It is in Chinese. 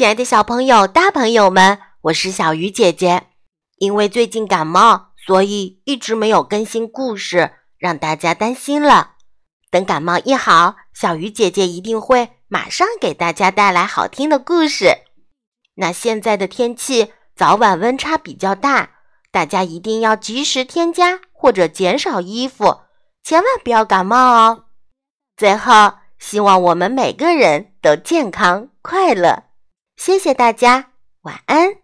亲爱的小朋友、大朋友们，我是小鱼姐姐。因为最近感冒，所以一直没有更新故事，让大家担心了。等感冒一好，小鱼姐姐一定会马上给大家带来好听的故事。那现在的天气早晚温差比较大，大家一定要及时添加或者减少衣服，千万不要感冒哦。最后，希望我们每个人都健康快乐。谢谢大家，晚安。